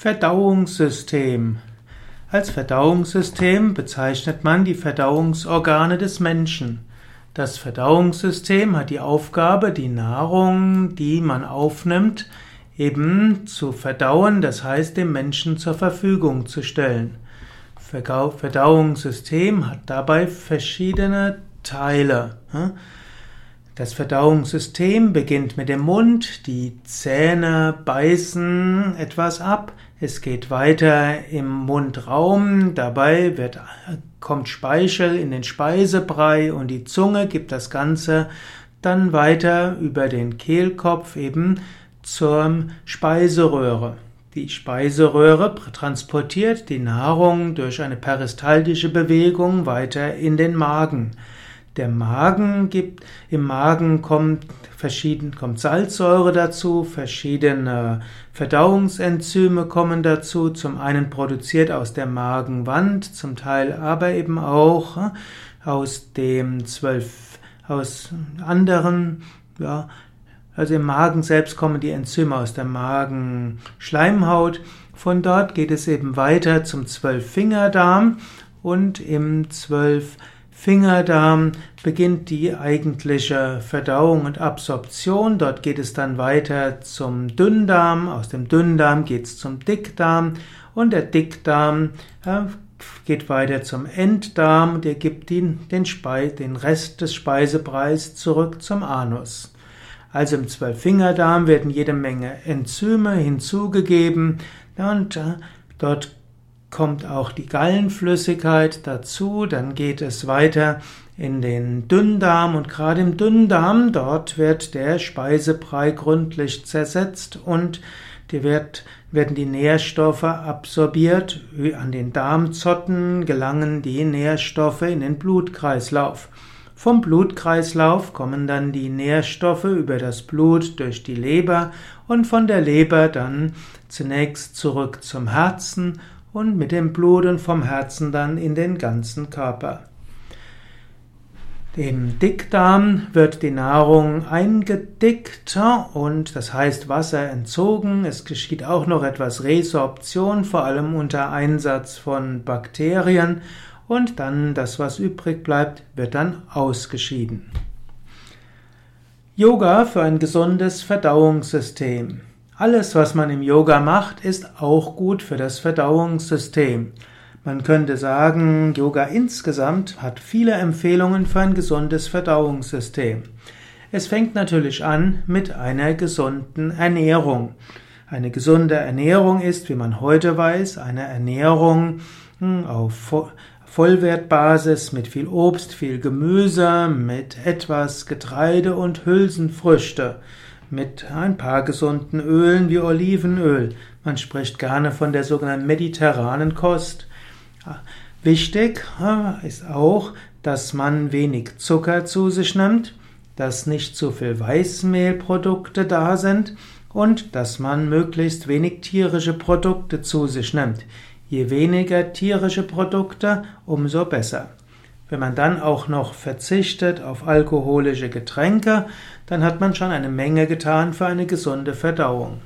Verdauungssystem. Als Verdauungssystem bezeichnet man die Verdauungsorgane des Menschen. Das Verdauungssystem hat die Aufgabe, die Nahrung, die man aufnimmt, eben zu verdauen, das heißt dem Menschen zur Verfügung zu stellen. Verdauungssystem hat dabei verschiedene Teile. Das Verdauungssystem beginnt mit dem Mund, die Zähne beißen etwas ab, es geht weiter im Mundraum, dabei wird, kommt Speichel in den Speisebrei und die Zunge gibt das Ganze dann weiter über den Kehlkopf eben zur Speiseröhre. Die Speiseröhre transportiert die Nahrung durch eine peristaltische Bewegung weiter in den Magen. Der Magen gibt, im Magen kommt verschieden, kommt Salzsäure dazu, verschiedene Verdauungsenzyme kommen dazu, zum einen produziert aus der Magenwand, zum Teil aber eben auch äh, aus dem zwölf, aus anderen, ja, also im Magen selbst kommen die Enzyme aus der Magenschleimhaut. Von dort geht es eben weiter zum Zwölffingerdarm und im Zwölf Fingerdarm beginnt die eigentliche Verdauung und Absorption. Dort geht es dann weiter zum Dünndarm. Aus dem Dünndarm geht es zum Dickdarm. Und der Dickdarm äh, geht weiter zum Enddarm. Der gibt den, den, den Rest des Speisebreis zurück zum Anus. Also im Zwölffingerdarm werden jede Menge Enzyme hinzugegeben und äh, dort kommt auch die Gallenflüssigkeit dazu, dann geht es weiter in den Dünndarm und gerade im Dünndarm, dort wird der Speisebrei gründlich zersetzt und die wird, werden die Nährstoffe absorbiert. An den Darmzotten gelangen die Nährstoffe in den Blutkreislauf. Vom Blutkreislauf kommen dann die Nährstoffe über das Blut durch die Leber und von der Leber dann zunächst zurück zum Herzen und mit dem Blut und vom Herzen dann in den ganzen Körper. Im Dickdarm wird die Nahrung eingedickt und das heißt Wasser entzogen. Es geschieht auch noch etwas Resorption, vor allem unter Einsatz von Bakterien und dann das, was übrig bleibt, wird dann ausgeschieden. Yoga für ein gesundes Verdauungssystem. Alles, was man im Yoga macht, ist auch gut für das Verdauungssystem. Man könnte sagen, Yoga insgesamt hat viele Empfehlungen für ein gesundes Verdauungssystem. Es fängt natürlich an mit einer gesunden Ernährung. Eine gesunde Ernährung ist, wie man heute weiß, eine Ernährung hm, auf Vollwertbasis mit viel Obst, viel Gemüse, mit etwas Getreide und Hülsenfrüchte mit ein paar gesunden Ölen wie Olivenöl. Man spricht gerne von der sogenannten mediterranen Kost. Wichtig ist auch, dass man wenig Zucker zu sich nimmt, dass nicht zu viel Weißmehlprodukte da sind und dass man möglichst wenig tierische Produkte zu sich nimmt. Je weniger tierische Produkte, umso besser. Wenn man dann auch noch verzichtet auf alkoholische Getränke, dann hat man schon eine Menge getan für eine gesunde Verdauung.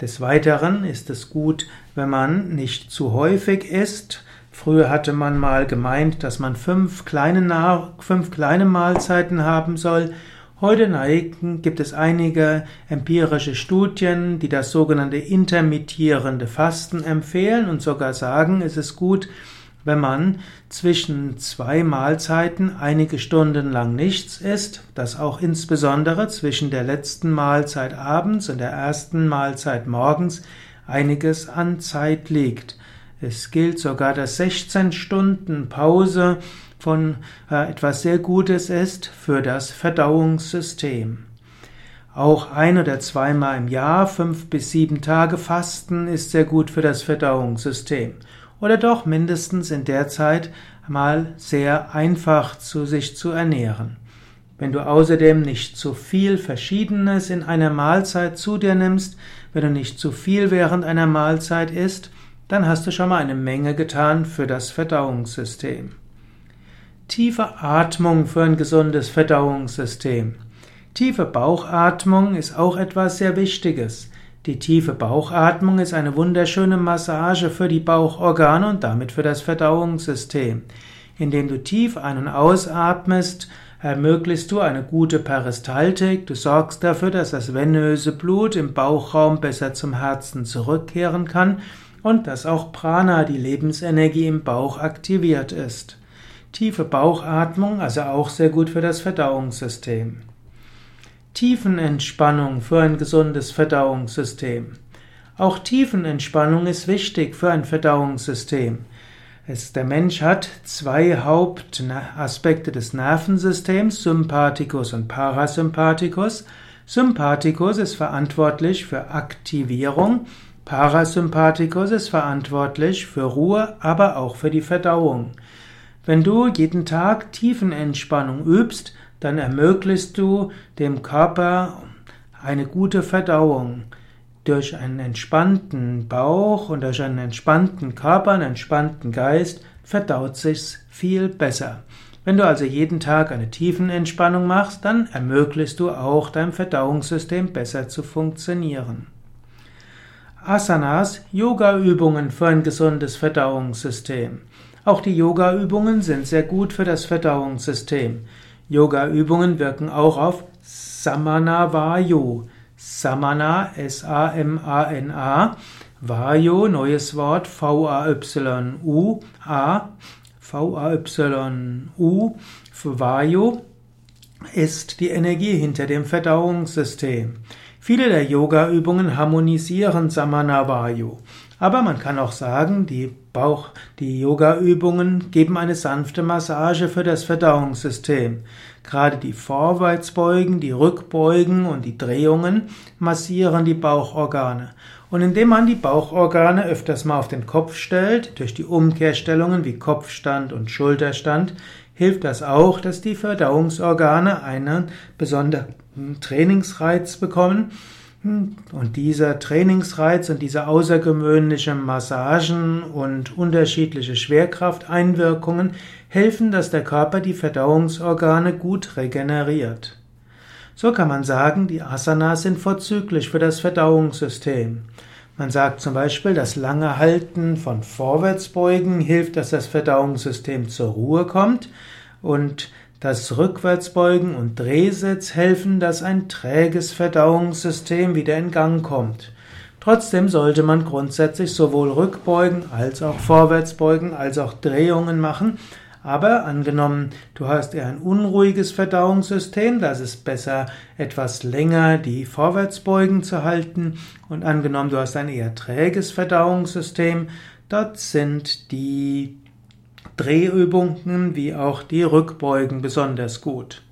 Des Weiteren ist es gut, wenn man nicht zu häufig isst. Früher hatte man mal gemeint, dass man fünf kleine, fünf kleine Mahlzeiten haben soll. Heute neigen, gibt es einige empirische Studien, die das sogenannte intermittierende Fasten empfehlen und sogar sagen, es ist gut, wenn man zwischen zwei Mahlzeiten einige Stunden lang nichts isst, das auch insbesondere zwischen der letzten Mahlzeit abends und der ersten Mahlzeit morgens einiges an Zeit liegt. Es gilt sogar, dass 16 Stunden Pause von äh, etwas sehr Gutes ist für das Verdauungssystem. Auch ein oder zweimal im Jahr, fünf bis sieben Tage Fasten ist sehr gut für das Verdauungssystem oder doch mindestens in der Zeit mal sehr einfach zu sich zu ernähren. Wenn du außerdem nicht zu viel Verschiedenes in einer Mahlzeit zu dir nimmst, wenn du nicht zu viel während einer Mahlzeit isst, dann hast du schon mal eine Menge getan für das Verdauungssystem. Tiefe Atmung für ein gesundes Verdauungssystem. Tiefe Bauchatmung ist auch etwas sehr Wichtiges. Die tiefe Bauchatmung ist eine wunderschöne Massage für die Bauchorgane und damit für das Verdauungssystem. Indem du tief ein- und ausatmest, ermöglichst du eine gute Peristaltik, du sorgst dafür, dass das venöse Blut im Bauchraum besser zum Herzen zurückkehren kann und dass auch Prana, die Lebensenergie im Bauch, aktiviert ist. Tiefe Bauchatmung, also auch sehr gut für das Verdauungssystem. Tiefenentspannung für ein gesundes Verdauungssystem. Auch Tiefenentspannung ist wichtig für ein Verdauungssystem. Es, der Mensch hat zwei Hauptaspekte des Nervensystems, Sympathikus und Parasympathikus. Sympathikus ist verantwortlich für Aktivierung, Parasympathikus ist verantwortlich für Ruhe, aber auch für die Verdauung. Wenn du jeden Tag Tiefenentspannung übst, dann ermöglichst du dem Körper eine gute Verdauung. Durch einen entspannten Bauch und durch einen entspannten Körper, einen entspannten Geist verdaut sich's viel besser. Wenn du also jeden Tag eine Tiefenentspannung machst, dann ermöglichst du auch deinem Verdauungssystem besser zu funktionieren. Asanas, Yoga-Übungen für ein gesundes Verdauungssystem. Auch die Yoga-Übungen sind sehr gut für das Verdauungssystem. Yoga-Übungen wirken auch auf Samana Vayu. Samana, S-A-M-A-N-A. Vayu, neues Wort, V-A-Y-U. A, V-A-Y-U. Vayu ist die Energie hinter dem Verdauungssystem. Viele der Yoga-Übungen harmonisieren Samana Vayu. Aber man kann auch sagen, die Bauch, die Yoga-Übungen geben eine sanfte Massage für das Verdauungssystem. Gerade die Vorwärtsbeugen, die Rückbeugen und die Drehungen massieren die Bauchorgane. Und indem man die Bauchorgane öfters mal auf den Kopf stellt, durch die Umkehrstellungen wie Kopfstand und Schulterstand, hilft das auch, dass die Verdauungsorgane einen besonderen Trainingsreiz bekommen und dieser Trainingsreiz und diese außergewöhnliche Massagen und unterschiedliche Schwerkrafteinwirkungen helfen, dass der Körper die Verdauungsorgane gut regeneriert. So kann man sagen, die Asanas sind vorzüglich für das Verdauungssystem. Man sagt zum Beispiel, das lange Halten von Vorwärtsbeugen hilft, dass das Verdauungssystem zur Ruhe kommt und das Rückwärtsbeugen und Drehsitz helfen, dass ein träges Verdauungssystem wieder in Gang kommt. Trotzdem sollte man grundsätzlich sowohl Rückbeugen als auch Vorwärtsbeugen als auch Drehungen machen. Aber angenommen, du hast eher ein unruhiges Verdauungssystem, das ist besser, etwas länger die Vorwärtsbeugen zu halten. Und angenommen, du hast ein eher träges Verdauungssystem, dort sind die Drehübungen wie auch die Rückbeugen besonders gut.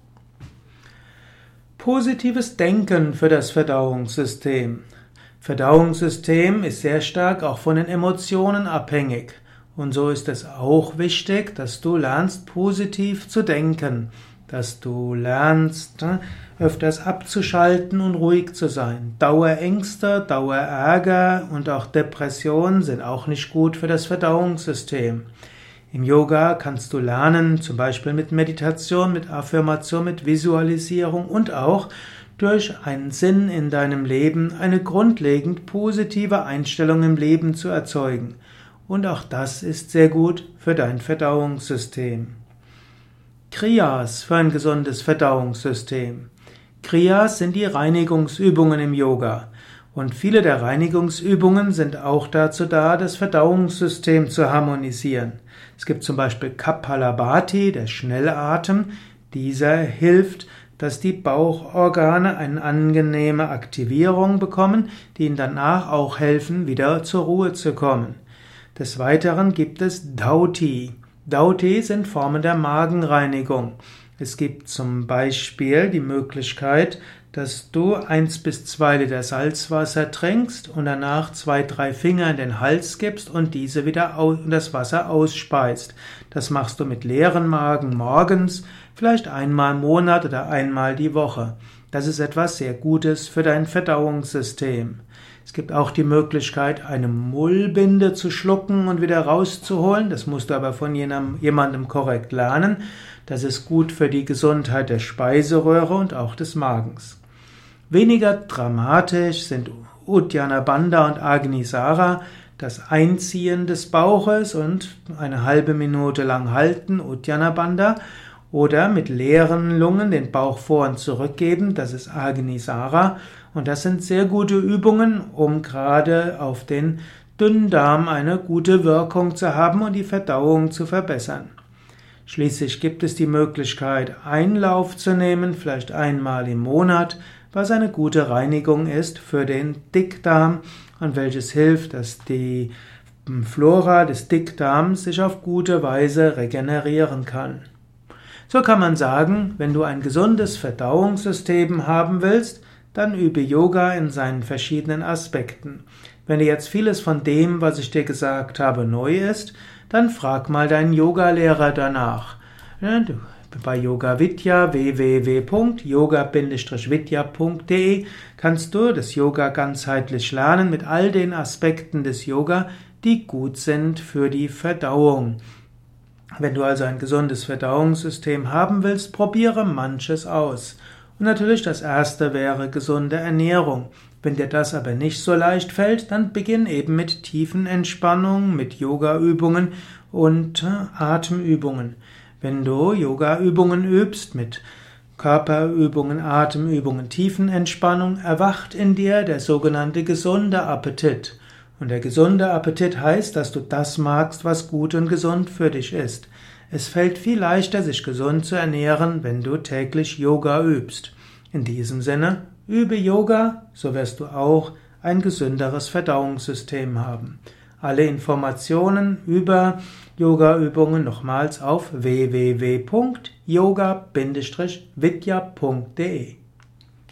Positives Denken für das Verdauungssystem. Verdauungssystem ist sehr stark auch von den Emotionen abhängig. Und so ist es auch wichtig, dass du lernst, positiv zu denken, dass du lernst, ne, öfters abzuschalten und ruhig zu sein. Dauerängste, Dauerärger und auch Depressionen sind auch nicht gut für das Verdauungssystem. Im Yoga kannst du lernen, zum Beispiel mit Meditation, mit Affirmation, mit Visualisierung und auch durch einen Sinn in deinem Leben eine grundlegend positive Einstellung im Leben zu erzeugen. Und auch das ist sehr gut für dein Verdauungssystem. Kriyas für ein gesundes Verdauungssystem. Kriyas sind die Reinigungsübungen im Yoga. Und viele der Reinigungsübungen sind auch dazu da, das Verdauungssystem zu harmonisieren. Es gibt zum Beispiel Kapalabhati, der Schnellatem. Dieser hilft, dass die Bauchorgane eine angenehme Aktivierung bekommen, die ihnen danach auch helfen, wieder zur Ruhe zu kommen. Des Weiteren gibt es Dauti. Dauti sind Formen der Magenreinigung. Es gibt zum Beispiel die Möglichkeit, dass du eins bis zwei Liter Salzwasser trinkst und danach zwei, drei Finger in den Hals gibst und diese wieder und das Wasser ausspeist. Das machst du mit leeren Magen morgens, vielleicht einmal im Monat oder einmal die Woche. Das ist etwas sehr Gutes für dein Verdauungssystem. Es gibt auch die Möglichkeit, eine Mullbinde zu schlucken und wieder rauszuholen. Das musst du aber von jemandem korrekt lernen. Das ist gut für die Gesundheit der Speiseröhre und auch des Magens. Weniger dramatisch sind Uddiyana Bandha und Agnisara, das Einziehen des Bauches und eine halbe Minute lang halten, Uddiyana Bandha, oder mit leeren Lungen den Bauch vor und zurückgeben, das ist Agnisara. Und das sind sehr gute Übungen, um gerade auf den Dünndarm eine gute Wirkung zu haben und die Verdauung zu verbessern. Schließlich gibt es die Möglichkeit, Einlauf zu nehmen, vielleicht einmal im Monat, was eine gute Reinigung ist für den Dickdarm und welches hilft, dass die Flora des Dickdarms sich auf gute Weise regenerieren kann. So kann man sagen, wenn du ein gesundes Verdauungssystem haben willst, dann übe Yoga in seinen verschiedenen Aspekten. Wenn dir jetzt vieles von dem, was ich dir gesagt habe, neu ist, dann frag mal deinen Yogalehrer danach. Bei Yoga Vidya www.yoga-vidya.de kannst du das Yoga ganzheitlich lernen mit all den Aspekten des Yoga, die gut sind für die Verdauung. Wenn du also ein gesundes Verdauungssystem haben willst, probiere manches aus. Und natürlich das erste wäre gesunde Ernährung. Wenn dir das aber nicht so leicht fällt, dann beginn eben mit tiefen Entspannung, mit Yogaübungen und äh, Atemübungen. Wenn du Yogaübungen übst mit Körperübungen, Atemübungen, Tiefenentspannung, erwacht in dir der sogenannte gesunde Appetit. Und der gesunde Appetit heißt, dass du das magst, was gut und gesund für dich ist. Es fällt viel leichter, sich gesund zu ernähren, wenn du täglich Yoga übst. In diesem Sinne, übe Yoga, so wirst du auch ein gesünderes Verdauungssystem haben. Alle Informationen über Yoga-Übungen nochmals auf www.yoga-vidya.de